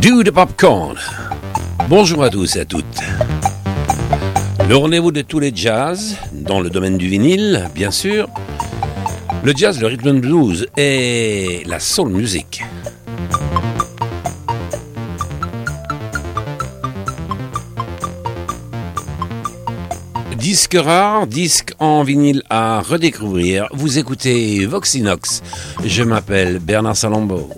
Do the popcorn. Bonjour à tous et à toutes. Le rendez-vous de tous les jazz, dans le domaine du vinyle, bien sûr. Le jazz, le rhythm and blues et la soul music. Disque rare, disque en vinyle à redécouvrir. Vous écoutez Voxinox. Je m'appelle Bernard Salambo.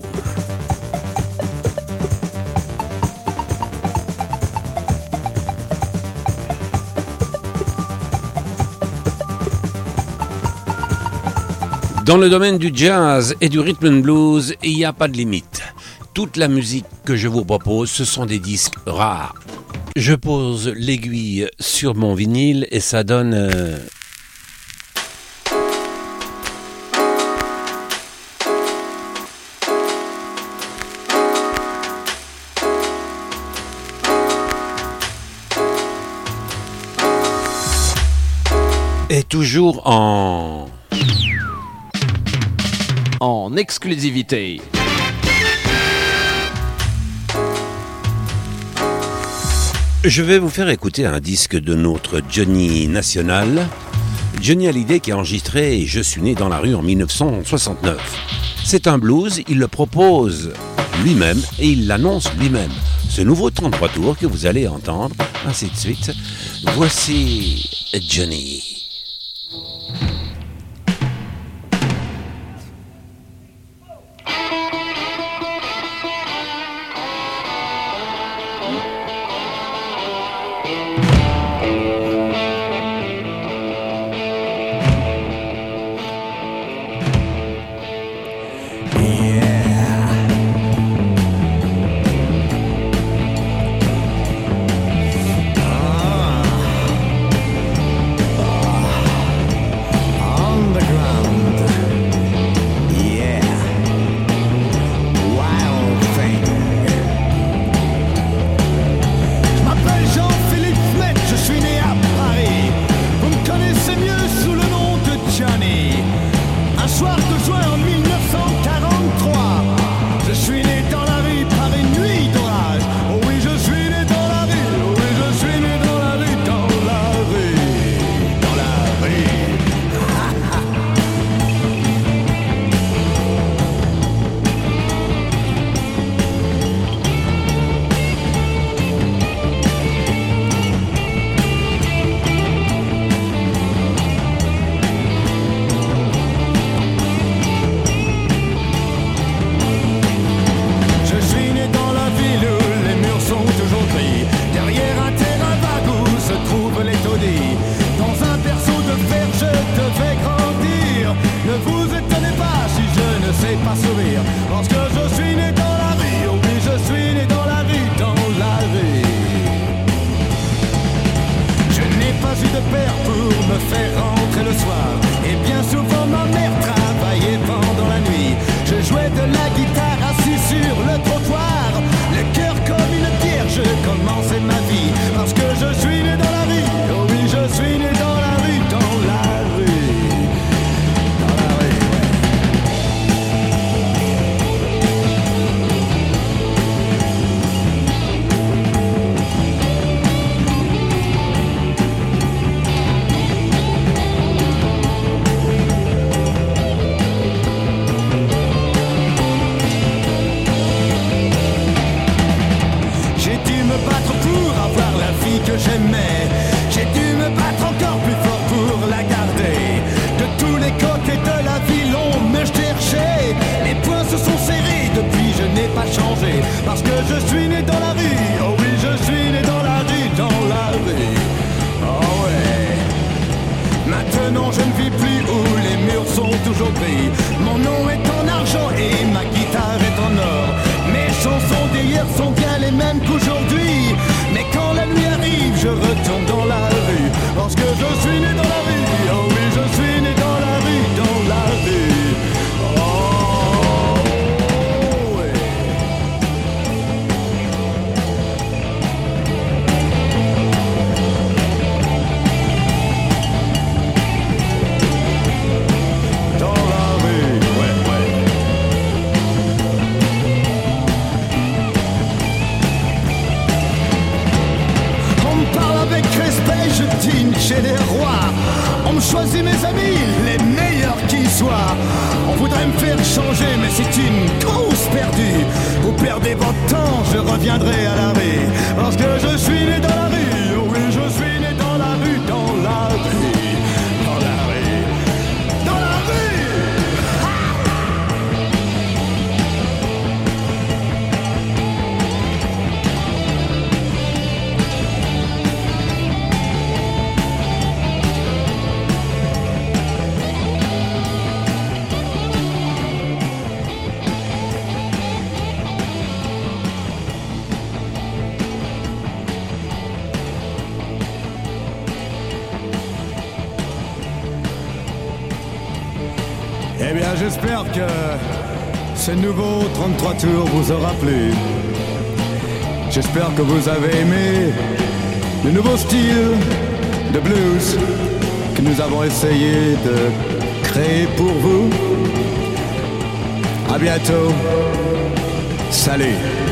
Dans le domaine du jazz et du rhythm and blues, il n'y a pas de limite. Toute la musique que je vous propose, ce sont des disques rares. Je pose l'aiguille sur mon vinyle et ça donne... Euh, et toujours en en exclusivité. Je vais vous faire écouter un disque de notre Johnny National. Johnny Hallyday qui a enregistré Je suis né dans la rue en 1969. C'est un blues, il le propose lui-même et il l'annonce lui-même. Ce nouveau 33 tours que vous allez entendre, ainsi de suite. Voici Johnny. J'espère que ce nouveau 33 tours vous aura plu. J'espère que vous avez aimé le nouveau style de blues que nous avons essayé de créer pour vous. À bientôt. Salut.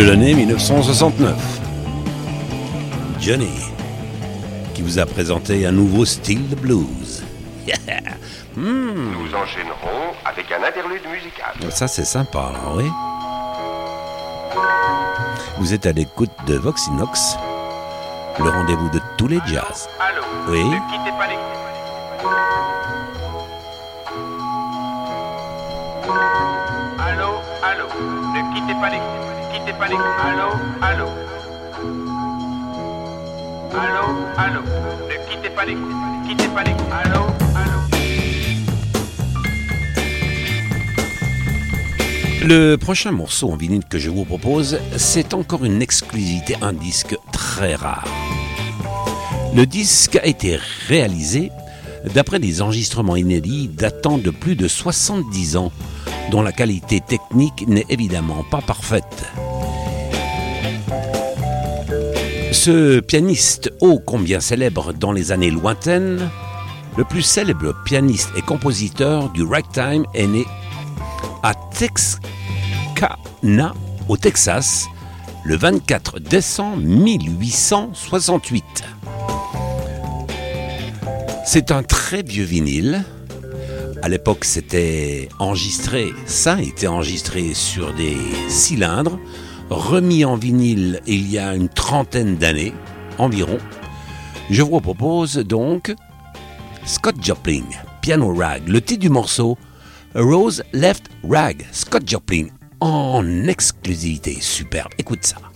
De l'année 1969. Johnny, qui vous a présenté un nouveau style de blues. Hmm, Nous enchaînerons avec un interlude musical. ça c'est sympa, hein, oui. Vous êtes à l'écoute de Voxinox, le rendez-vous de tous les jazz. Allô Oui. Ne quittez pas les... Allô, allô Ne quittez pas les... Quittez pas les... Allô, allô. Allô, allô. Ne quittez pas les... Quittez pas les... Allô, allô. Le prochain morceau en vinyle que je vous propose, c'est encore une exclusivité, un disque très rare. Le disque a été réalisé d'après des enregistrements inédits datant de plus de 70 ans, dont la qualité technique n'est évidemment pas parfaite. Ce pianiste ô combien célèbre dans les années lointaines, le plus célèbre pianiste et compositeur du ragtime est né à Texarkana, au Texas, le 24 décembre 1868. C'est un très vieux vinyle. À l'époque, c'était enregistré, ça été enregistré sur des cylindres, remis en vinyle il y a une trentaine d'années environ. Je vous propose donc Scott Joplin, piano rag, le titre du morceau Rose Left Rag, Scott Joplin, en exclusivité, superbe, écoute ça.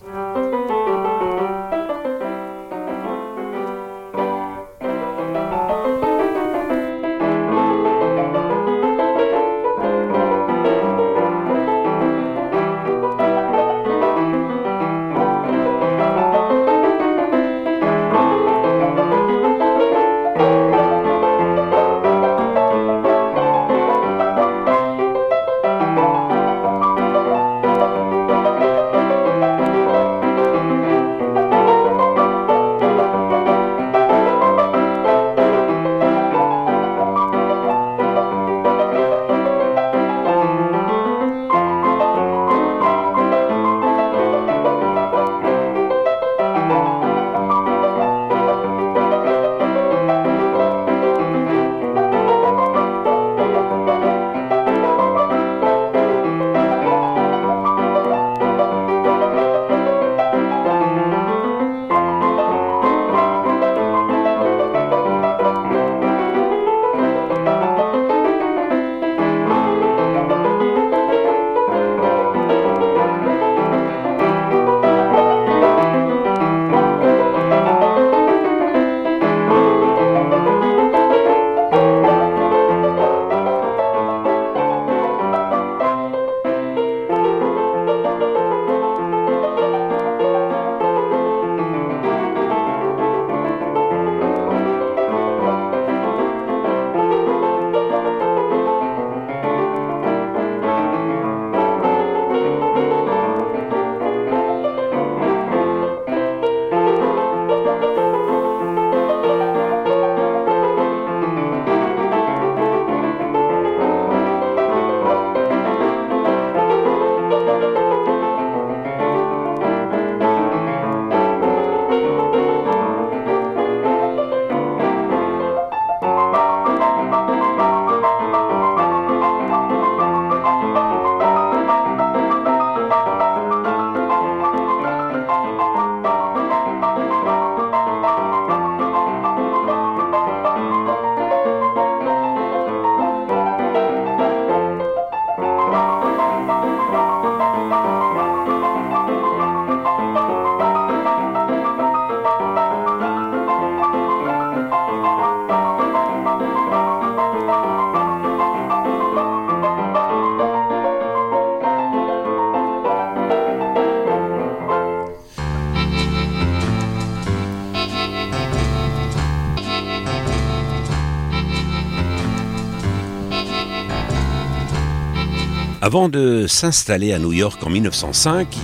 Avant de s'installer à New York en 1905,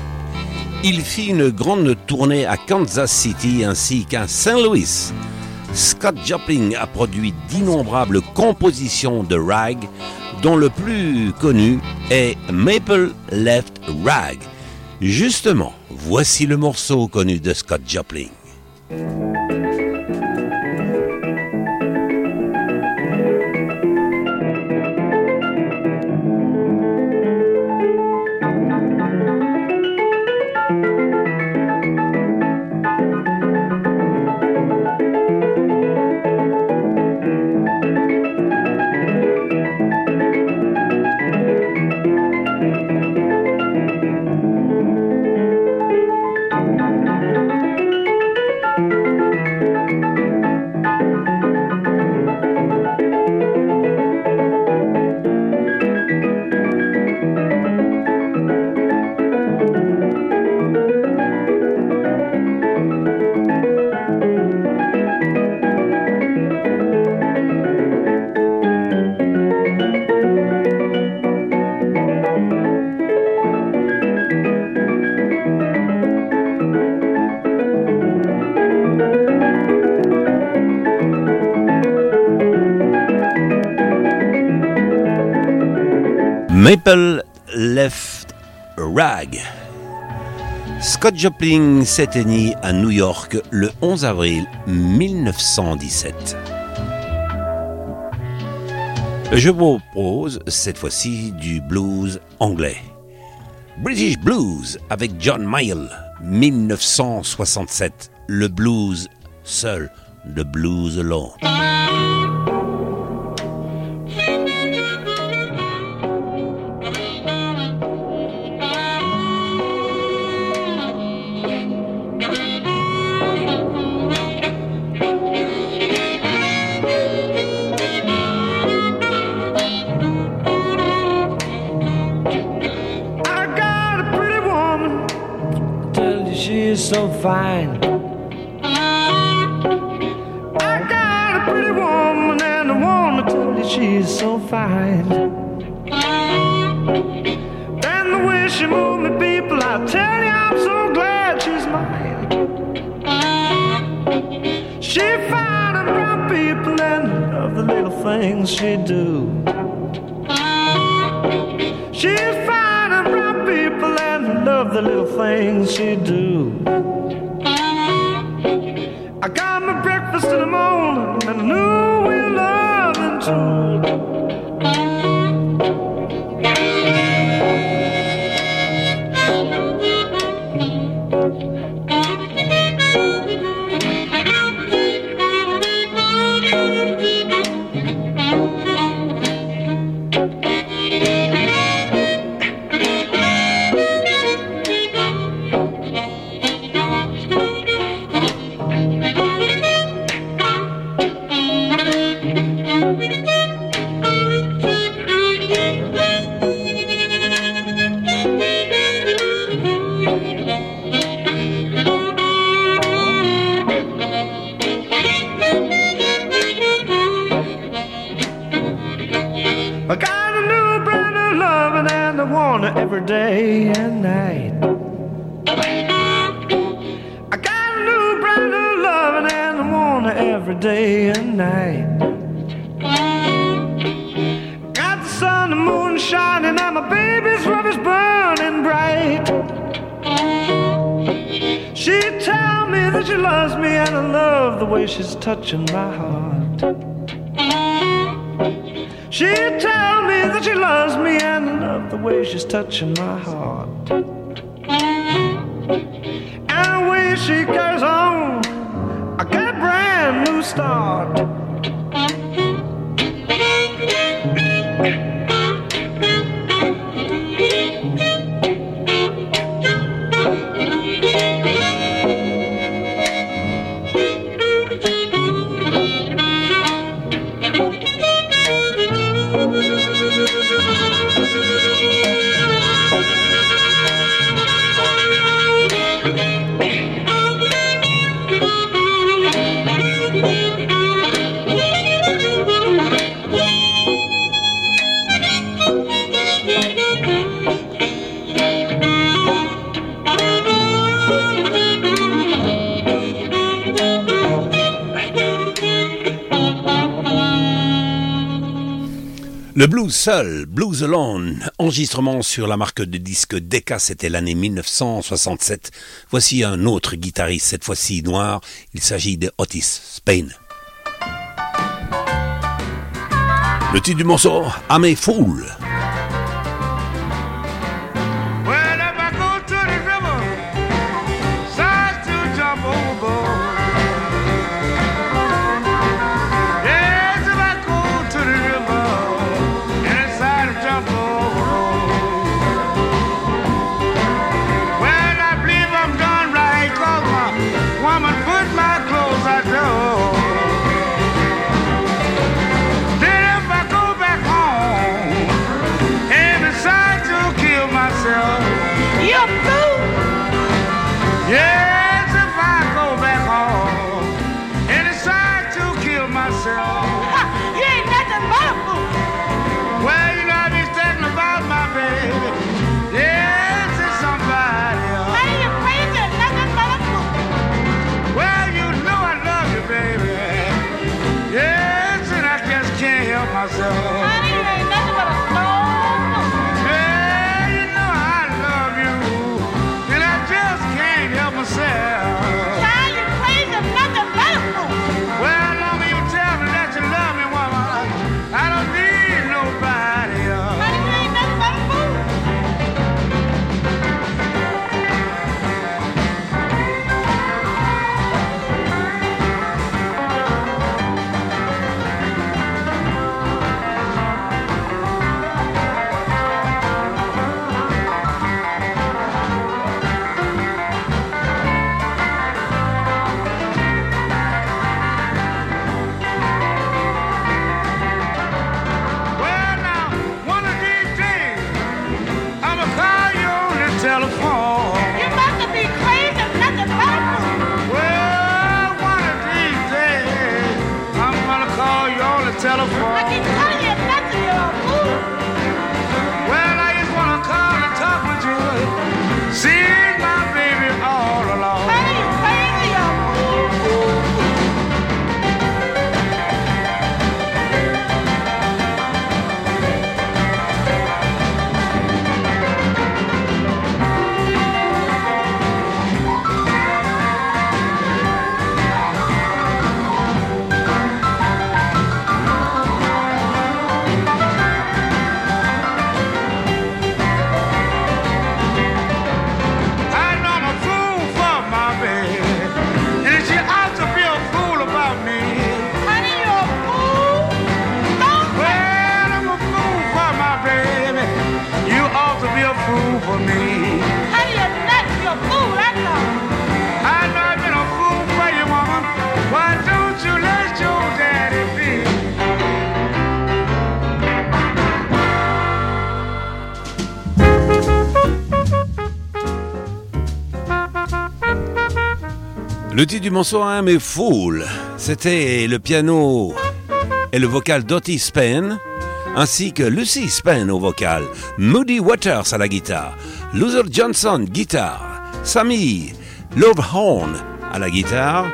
il fit une grande tournée à Kansas City ainsi qu'à St. Louis. Scott Joplin a produit d'innombrables compositions de rag, dont le plus connu est Maple Left Rag. Justement, voici le morceau connu de Scott Joplin. Maple Left Rag. Scott Joplin s'éteignit à New York le 11 avril 1917. Je vous propose cette fois-ci du blues anglais. British Blues avec John Mayall, 1967. Le blues seul, le blues alone. So fine. I got a pretty woman and I wanna tell you she's so fine. And the way she moves me, people, I tell you I'm so glad she's mine. She fine brown people and love the little things she do. The little things she do. Touching my heart. She tell me that she loves me and I love the way she's touching my heart. Blues seul, Blues Alone, enregistrement sur la marque de disque Decca, c'était l'année 1967. Voici un autre guitariste, cette fois-ci noir, il s'agit de Otis Spain. Le titre du morceau, I'm a Fool. Le titre du morceau hein, mais Fool, c'était le piano et le vocal d'Otis Spain, ainsi que Lucy Spain au vocal, Moody Waters à la guitare, Luther Johnson guitare, Sammy Lovehorn à la guitare,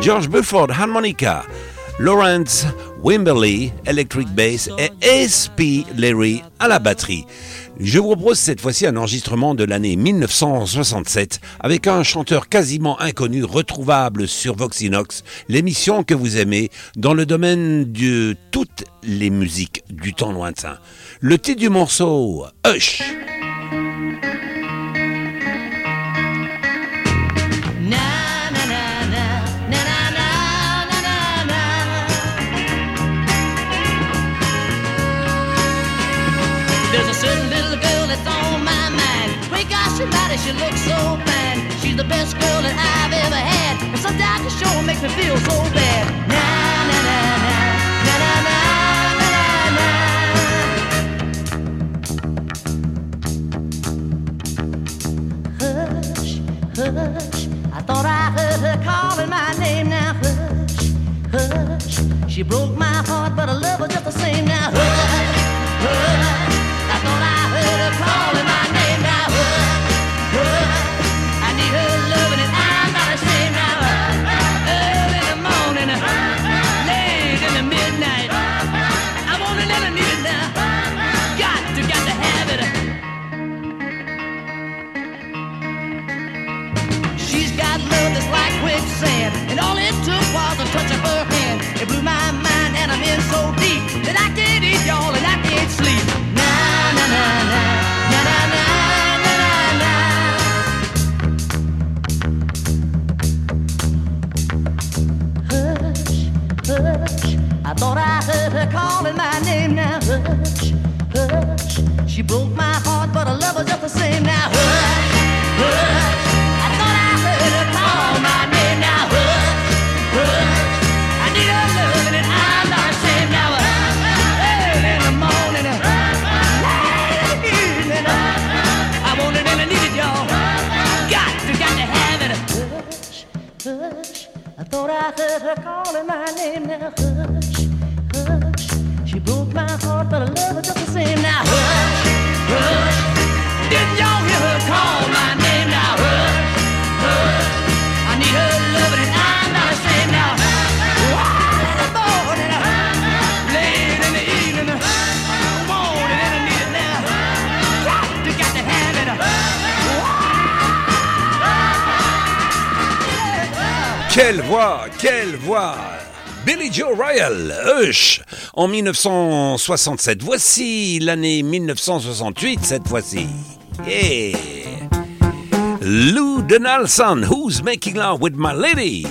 George Bufford harmonica, Lawrence Wimberley electric bass et S.P. Larry à la batterie. Je vous propose cette fois-ci un enregistrement de l'année 1967 avec un chanteur quasiment inconnu retrouvable sur Voxinox, l'émission que vous aimez dans le domaine de toutes les musiques du temps lointain. Le titre du morceau, Hush. She looks so fine. She's the best girl that I've ever had. And sometimes the show makes me feel so bad. Na na na na na na na na. Hush, hush. I thought I heard her calling my name. Now hush, hush. She broke my heart, but I love her just the same. Now hush, hush. touch of her hand. It blew my mind, and I'm in so deep that I can't eat, y'all, and I can't sleep. Na na na na na na na na na. Hush, hush. I thought I heard her calling my name. Now hush, hush. She broke my heart, but her love was just the same. Now hush, hush. Thought I heard her calling my name. Now hush, hush. She broke my heart, but I love her just the same. Now hush, hush. Didn't y'all Quelle voix, quelle voix Billy Joe Royal, Hush, en 1967. Voici l'année 1968, cette fois-ci. Yeah Lou Donaldson, Who's Making Love with My Lady?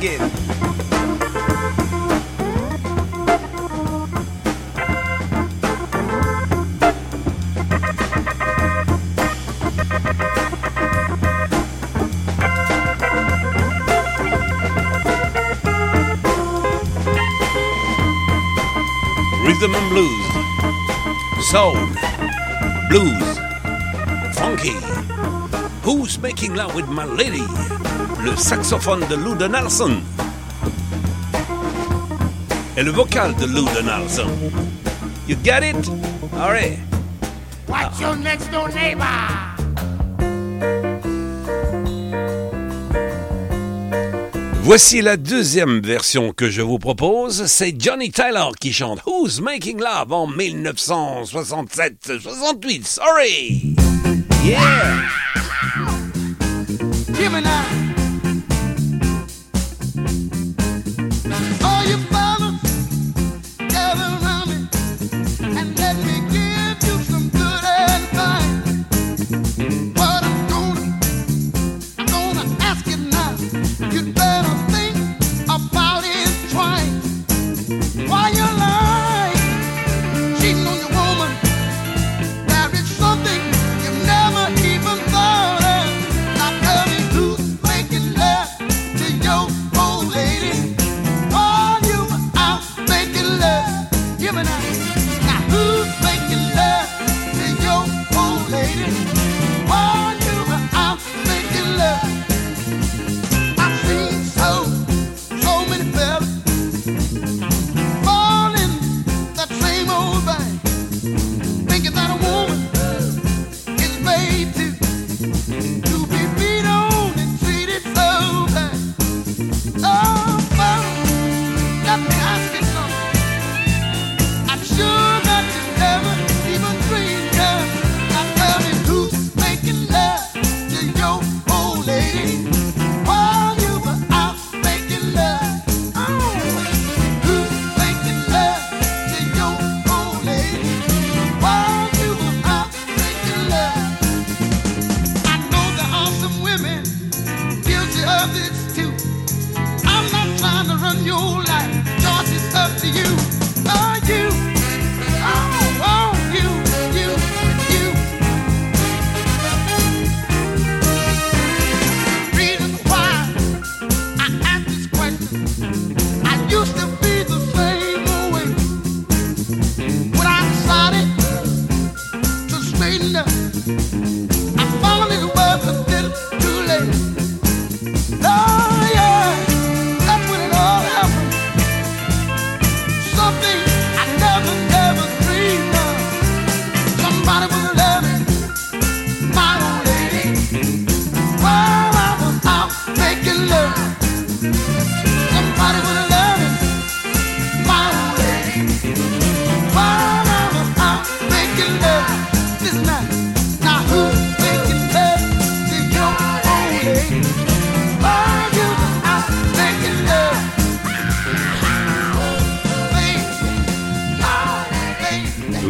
again. Rhythm and blues, soul, blues, funky. Who's making love with my lady? le saxophone de Lou Donaldson et le vocal de Lou Donaldson. You get it? All right. What's your next door neighbor? Voici la deuxième version que je vous propose. C'est Johnny Taylor qui chante Who's Making Love en 1967-68. Sorry! Yeah! Give me.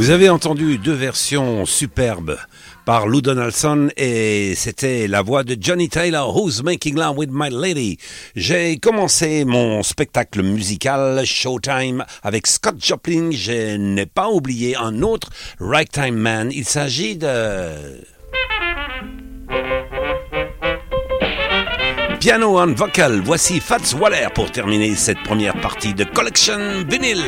Vous avez entendu deux versions superbes par Lou Donaldson et c'était la voix de Johnny Taylor, Who's Making Love with My Lady. J'ai commencé mon spectacle musical Showtime avec Scott Joplin. Je n'ai pas oublié un autre Ragtime Man. Il s'agit de... Piano and vocal, voici Fats Waller pour terminer cette première partie de Collection Vinyl.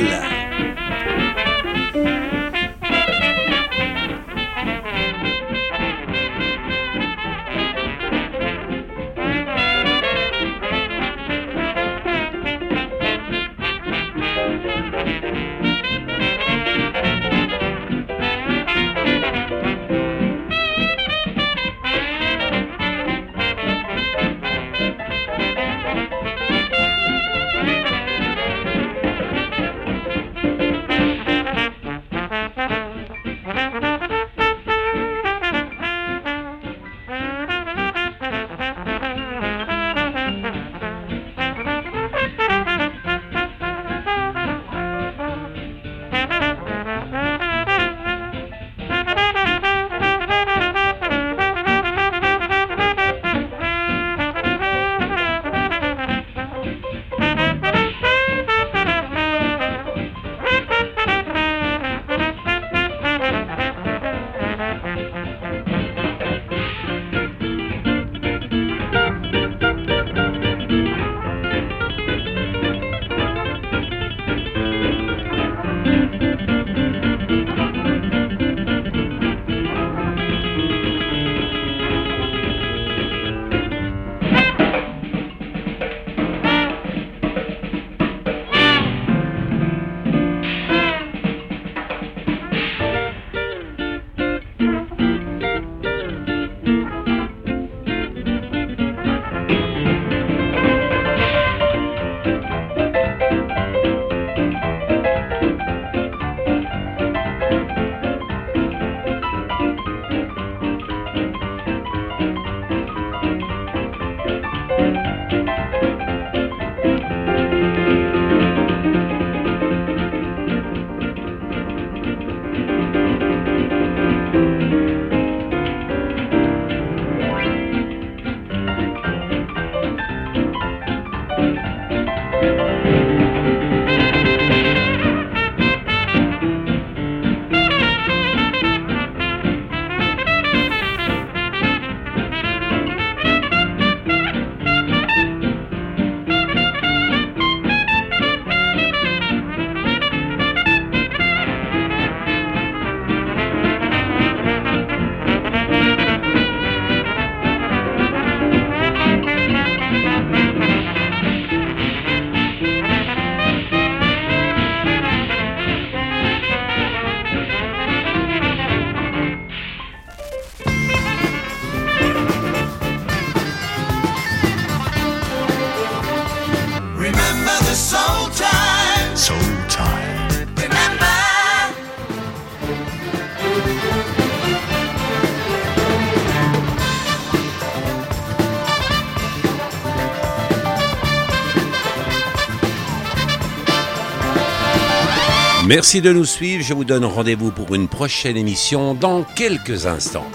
Merci de nous suivre. Je vous donne rendez-vous pour une prochaine émission dans quelques instants.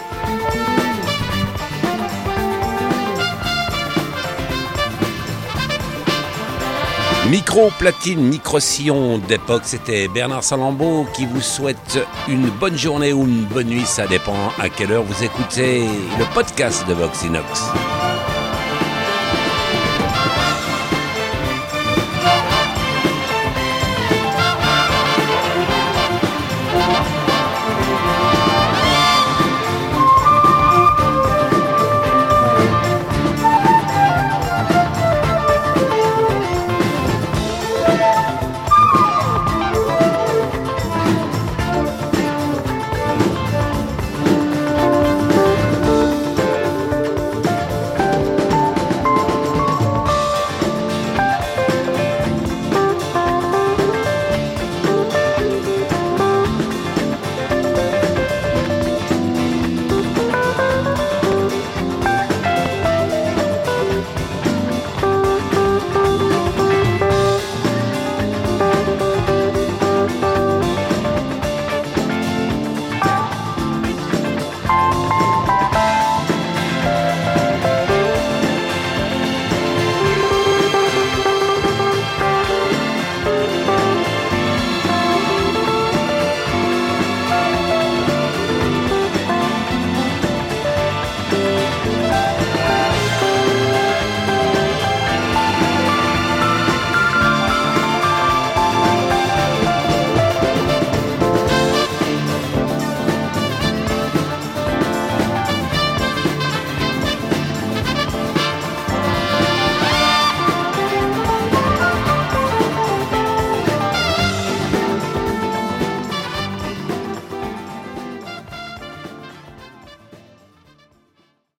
Micro platine, micro sillon d'époque, c'était Bernard Salambeau qui vous souhaite une bonne journée ou une bonne nuit, ça dépend à quelle heure vous écoutez le podcast de Vox Inox.